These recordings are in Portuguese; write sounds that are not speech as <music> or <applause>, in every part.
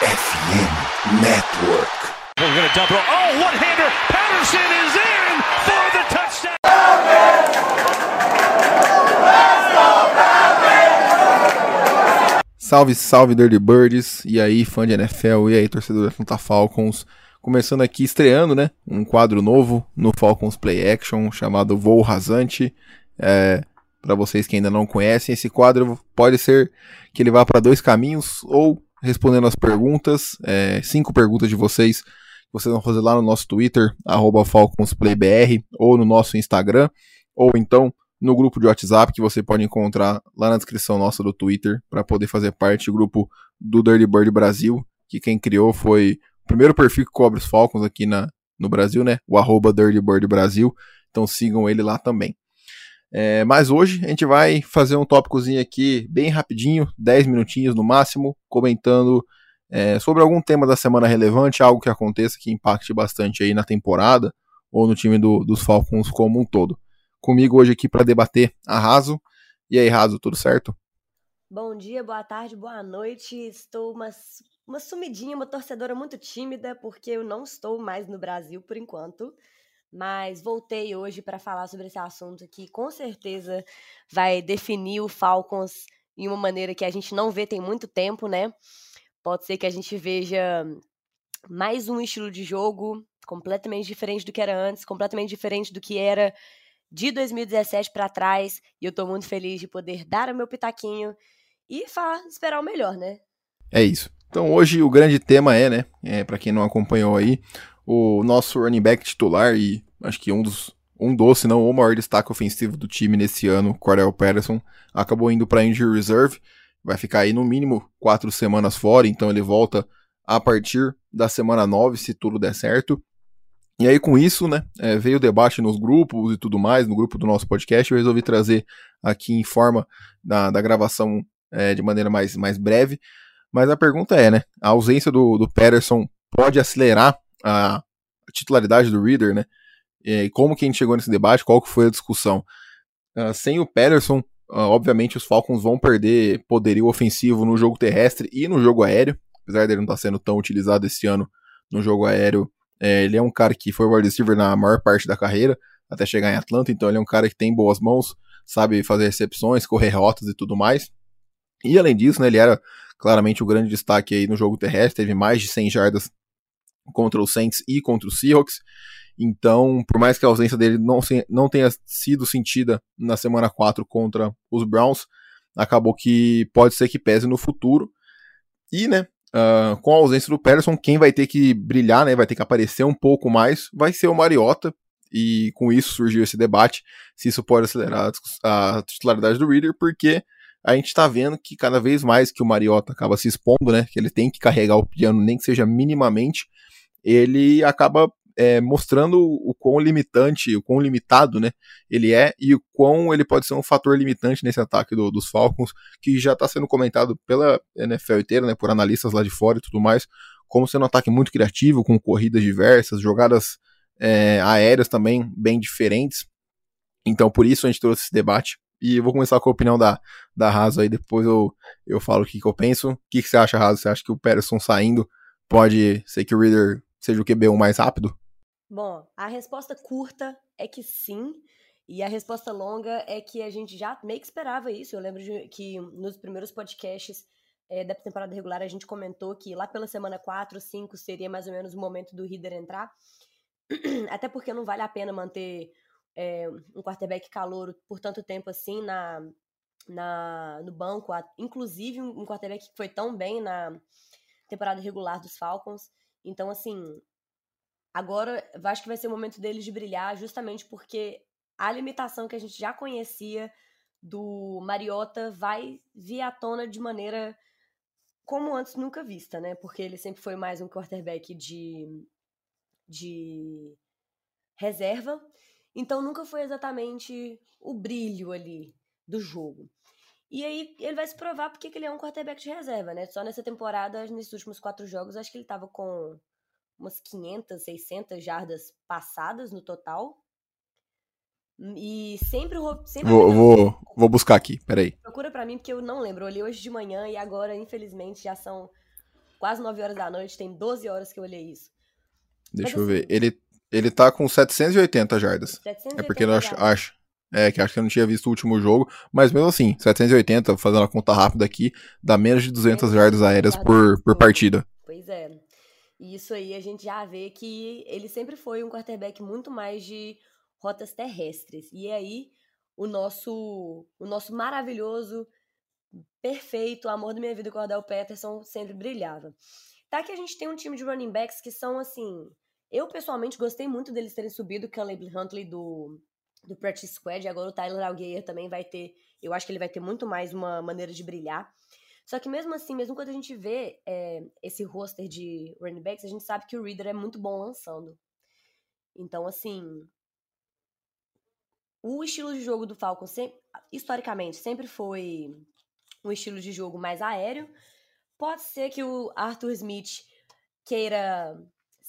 FM Network. We're going to double. Oh, one-hander. Patterson is in for the touchdown. Salve, salve Dirty Birds, e aí fã de NFL, e aí torcedor da Atlanta Falcons. Começando aqui, estreando, né, um quadro novo no Falcons Play Action chamado Voo Rasante. É, para vocês que ainda não conhecem, esse quadro pode ser que ele vá para dois caminhos, ou respondendo as perguntas, é, cinco perguntas de vocês, vocês vão fazer lá no nosso Twitter, FalconsPlayBR, ou no nosso Instagram, ou então no grupo de WhatsApp que você pode encontrar lá na descrição nossa do Twitter, para poder fazer parte do grupo do Dirty Bird Brasil, que quem criou foi o primeiro perfil que cobre os Falcons aqui na, no Brasil, né? O arroba Dirty Bird Brasil. Então sigam ele lá também. É, mas hoje a gente vai fazer um tópicozinho aqui bem rapidinho, 10 minutinhos no máximo, comentando é, sobre algum tema da semana relevante, algo que aconteça que impacte bastante aí na temporada ou no time do, dos Falcons como um todo. Comigo hoje aqui para debater a Raso. E aí, Raso, tudo certo? Bom dia, boa tarde, boa noite. Estou uma, uma sumidinha, uma torcedora muito tímida, porque eu não estou mais no Brasil por enquanto mas voltei hoje para falar sobre esse assunto que com certeza vai definir o Falcons em uma maneira que a gente não vê tem muito tempo, né? Pode ser que a gente veja mais um estilo de jogo completamente diferente do que era antes, completamente diferente do que era de 2017 para trás, e eu tô muito feliz de poder dar o meu pitaquinho e falar, esperar o melhor, né? É isso. Então hoje o grande tema é, né, é, para quem não acompanhou aí, o nosso running back titular e acho que um dos um doce, não o maior destaque ofensivo do time nesse ano, Cordell Patterson, acabou indo para injury reserve, vai ficar aí no mínimo quatro semanas fora, então ele volta a partir da semana 9, se tudo der certo. E aí com isso, né, é, veio o debate nos grupos e tudo mais, no grupo do nosso podcast, eu resolvi trazer aqui em forma da, da gravação é, de maneira mais, mais breve, mas a pergunta é, né, a ausência do, do Patterson pode acelerar a titularidade do Reader, né? E como que a gente chegou nesse debate, qual que foi a discussão. Uh, sem o Patterson, uh, obviamente os Falcons vão perder poderio ofensivo no jogo terrestre e no jogo aéreo, apesar dele não estar tá sendo tão utilizado esse ano no jogo aéreo. É, ele é um cara que foi wide receiver na maior parte da carreira, até chegar em Atlanta, então ele é um cara que tem boas mãos, sabe fazer recepções, correr rotas e tudo mais. E além disso, né, ele era claramente o grande destaque aí no jogo terrestre, teve mais de 100 jardas contra o Saints e contra o Seahawks. Então, por mais que a ausência dele não, se, não tenha sido sentida na semana 4 contra os Browns, acabou que pode ser que pese no futuro. E, né, uh, com a ausência do Patterson, quem vai ter que brilhar, né, vai ter que aparecer um pouco mais, vai ser o Mariota. E com isso surgiu esse debate se isso pode acelerar a titularidade do Reader, porque a gente está vendo que cada vez mais que o Mariota acaba se expondo, né, que ele tem que carregar o piano, nem que seja minimamente, ele acaba é, mostrando o quão limitante, o quão limitado né, ele é e o quão ele pode ser um fator limitante nesse ataque do, dos Falcons, que já está sendo comentado pela NFL inteira, né, por analistas lá de fora e tudo mais, como sendo um ataque muito criativo, com corridas diversas, jogadas é, aéreas também bem diferentes. Então, por isso a gente trouxe esse debate. E eu vou começar com a opinião da, da Raso aí, depois eu, eu falo o que, que eu penso. O que, que você acha, Raso? Você acha que o Patterson saindo pode ser que o Reader seja o QB1 mais rápido? Bom, a resposta curta é que sim. E a resposta longa é que a gente já meio que esperava isso. Eu lembro de, que nos primeiros podcasts é, da temporada regular a gente comentou que lá pela semana 4, 5 seria mais ou menos o momento do Reader entrar. <clears throat> Até porque não vale a pena manter é, um quarterback calouro por tanto tempo assim na, na, no banco. Inclusive um quarterback que foi tão bem na temporada regular dos Falcons. Então, assim, agora acho que vai ser o momento deles de brilhar, justamente porque a limitação que a gente já conhecia do Mariota vai vir à tona de maneira como antes nunca vista, né? Porque ele sempre foi mais um quarterback de, de reserva, então nunca foi exatamente o brilho ali do jogo. E aí ele vai se provar porque ele é um quarterback de reserva, né? Só nessa temporada, nesses últimos quatro jogos, acho que ele tava com umas 500, 600 jardas passadas no total. E sempre o. Sempre vou, vou, vou buscar aqui, peraí. Procura para mim, porque eu não lembro. Eu olhei hoje de manhã e agora, infelizmente, já são quase 9 horas da noite, tem 12 horas que eu olhei isso. Deixa Mas, eu ver. Assim, ele, ele tá com 780 jardas. 780 é porque eu acho, acho, é, que acho que eu não tinha visto o último jogo, mas mesmo assim, 780, fazendo a conta rápida aqui, dá menos de 200 jardas aéreas por, por partida. Pois é. E isso aí a gente já vê que ele sempre foi um quarterback muito mais de rotas terrestres. E aí o nosso o nosso maravilhoso, perfeito, amor da minha vida, Cordell Peterson sempre brilhava. Tá que a gente tem um time de running backs que são assim, eu pessoalmente gostei muito deles terem subido o Caleb Huntley do do practice squad, e agora o Tyler Algier também vai ter, eu acho que ele vai ter muito mais uma maneira de brilhar. Só que mesmo assim, mesmo quando a gente vê é, esse roster de running backs, a gente sabe que o Reader é muito bom lançando. Então, assim, o estilo de jogo do Falcon, sempre, historicamente, sempre foi um estilo de jogo mais aéreo. Pode ser que o Arthur Smith queira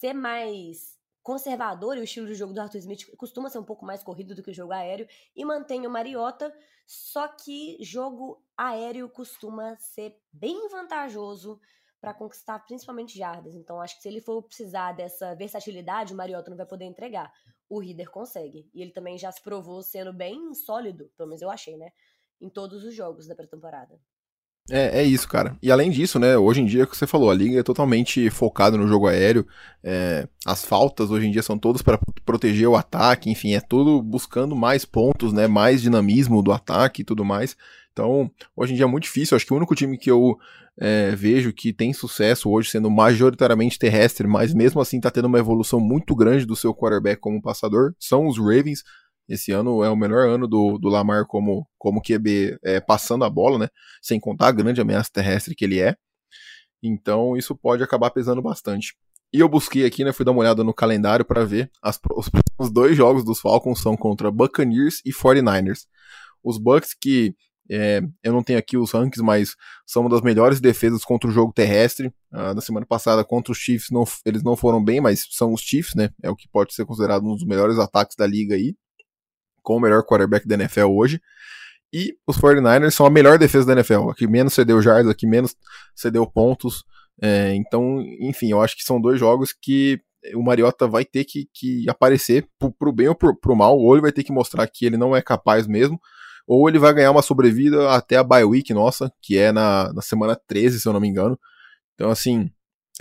ser mais conservador e o estilo de jogo do Arthur Smith costuma ser um pouco mais corrido do que o jogo aéreo e mantém o Mariota, só que jogo aéreo costuma ser bem vantajoso para conquistar principalmente jardas. Então acho que se ele for precisar dessa versatilidade, o Mariota não vai poder entregar. O Reader consegue. E ele também já se provou sendo bem sólido, pelo menos eu achei, né? Em todos os jogos da pré-temporada. É, é isso, cara. E além disso, né, hoje em dia, que você falou, a liga é totalmente focada no jogo aéreo. É, as faltas hoje em dia são todas para proteger o ataque, enfim, é tudo buscando mais pontos, né, mais dinamismo do ataque e tudo mais. Então, hoje em dia é muito difícil. Acho que o único time que eu é, vejo que tem sucesso hoje, sendo majoritariamente terrestre, mas mesmo assim está tendo uma evolução muito grande do seu quarterback como passador, são os Ravens. Esse ano é o melhor ano do, do Lamar como, como QB é, passando a bola, né? Sem contar a grande ameaça terrestre que ele é. Então isso pode acabar pesando bastante. E eu busquei aqui, né? Fui dar uma olhada no calendário para ver. As, os próximos dois jogos dos Falcons são contra Buccaneers e 49ers. Os Bucks que é, eu não tenho aqui os rankings, mas são uma das melhores defesas contra o jogo terrestre. Ah, na semana passada, contra os Chiefs, não, eles não foram bem, mas são os Chiefs, né? É o que pode ser considerado um dos melhores ataques da liga aí com o melhor quarterback da NFL hoje. E os 49ers são a melhor defesa da NFL, a que menos cedeu jardas, a que menos cedeu pontos. É, então, enfim, eu acho que são dois jogos que o Mariota vai ter que, que aparecer pro, pro bem ou pro, pro mal, ou ele vai ter que mostrar que ele não é capaz mesmo, ou ele vai ganhar uma sobrevida até a bye week nossa, que é na, na semana 13, se eu não me engano. Então, assim,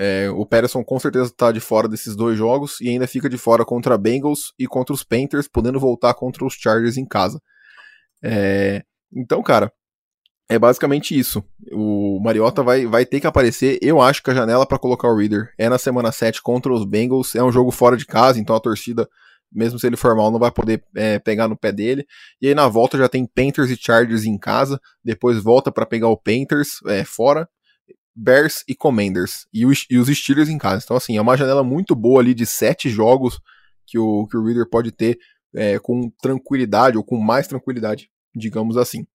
é, o Patterson com certeza está de fora desses dois jogos e ainda fica de fora contra Bengals e contra os Panthers, podendo voltar contra os Chargers em casa. É, então, cara, é basicamente isso. O Mariota vai, vai ter que aparecer. Eu acho que a janela para colocar o Reader é na semana 7 contra os Bengals. É um jogo fora de casa, então a torcida, mesmo se ele for mal, não vai poder é, pegar no pé dele. E aí na volta já tem Panthers e Chargers em casa. Depois volta para pegar o Panthers é, fora. Bears e Commanders. E os, e os Steelers em casa. Então, assim, é uma janela muito boa ali de sete jogos que o, que o Reader pode ter é, com tranquilidade, ou com mais tranquilidade, digamos assim.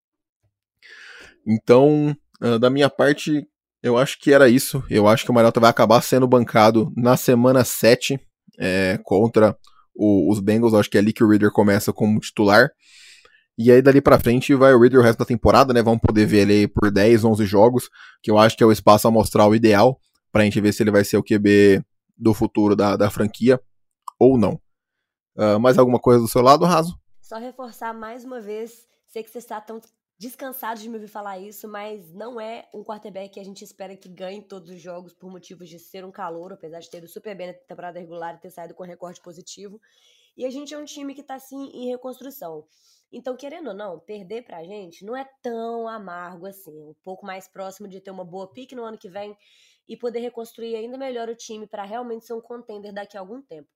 Então, uh, da minha parte, eu acho que era isso. Eu acho que o Mariota vai acabar sendo bancado na semana 7 é, contra o, os Bengals. Eu acho que é ali que o Reader começa como titular. E aí dali pra frente vai o Reader o resto da temporada, né? Vamos poder ver ele por 10, 11 jogos, que eu acho que é o espaço amostral ideal pra gente ver se ele vai ser o QB do futuro da, da franquia ou não. Uh, mais alguma coisa do seu lado, Raso? Só reforçar mais uma vez, sei que você está tão descansado de me ouvir falar isso, mas não é um quarterback que a gente espera que ganhe todos os jogos por motivos de ser um calor, apesar de ter ido super bem na temporada regular e ter saído com recorde positivo. E a gente é um time que está assim em reconstrução. Então, querendo ou não, perder pra gente não é tão amargo assim. Um pouco mais próximo de ter uma boa pique no ano que vem e poder reconstruir ainda melhor o time para realmente ser um contender daqui a algum tempo.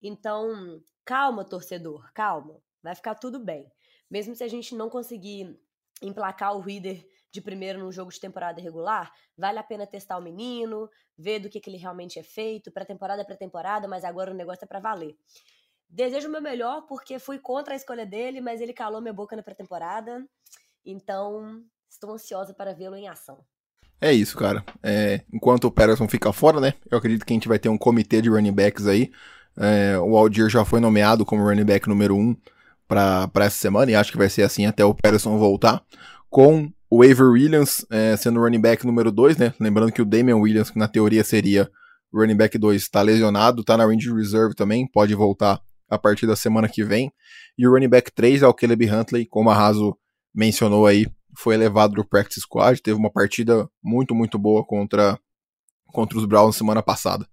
Então, calma, torcedor, calma. Vai ficar tudo bem. Mesmo se a gente não conseguir emplacar o Reader de primeiro num jogo de temporada regular, vale a pena testar o menino, ver do que, que ele realmente é feito, pré-temporada é pré-temporada, mas agora o negócio é para valer. Desejo o meu melhor porque fui contra a escolha dele, mas ele calou minha boca na pré-temporada. Então, estou ansiosa para vê-lo em ação. É isso, cara. É, enquanto o Patterson fica fora, né? Eu acredito que a gente vai ter um comitê de running backs aí. É, o Aldir já foi nomeado como running back número 1 um para essa semana e acho que vai ser assim até o Patterson voltar. Com o Aver Williams é, sendo running back número 2, né? Lembrando que o Damian Williams, que na teoria seria running back 2, está lesionado, está na range reserve também, pode voltar a partir da semana que vem. E o running back 3 é o Caleb Huntley, como a Raso mencionou aí, foi elevado do practice squad, teve uma partida muito, muito boa contra, contra os Browns semana passada.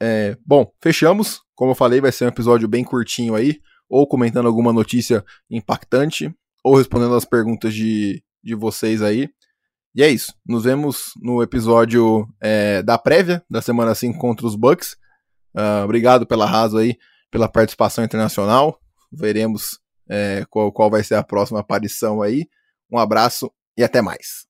É, bom, fechamos. Como eu falei, vai ser um episódio bem curtinho aí, ou comentando alguma notícia impactante, ou respondendo as perguntas de, de vocês aí. E é isso. Nos vemos no episódio é, da prévia da semana 5 contra os Bucks. Uh, obrigado pela raso aí, pela participação internacional. Veremos é, qual, qual vai ser a próxima aparição aí. Um abraço e até mais.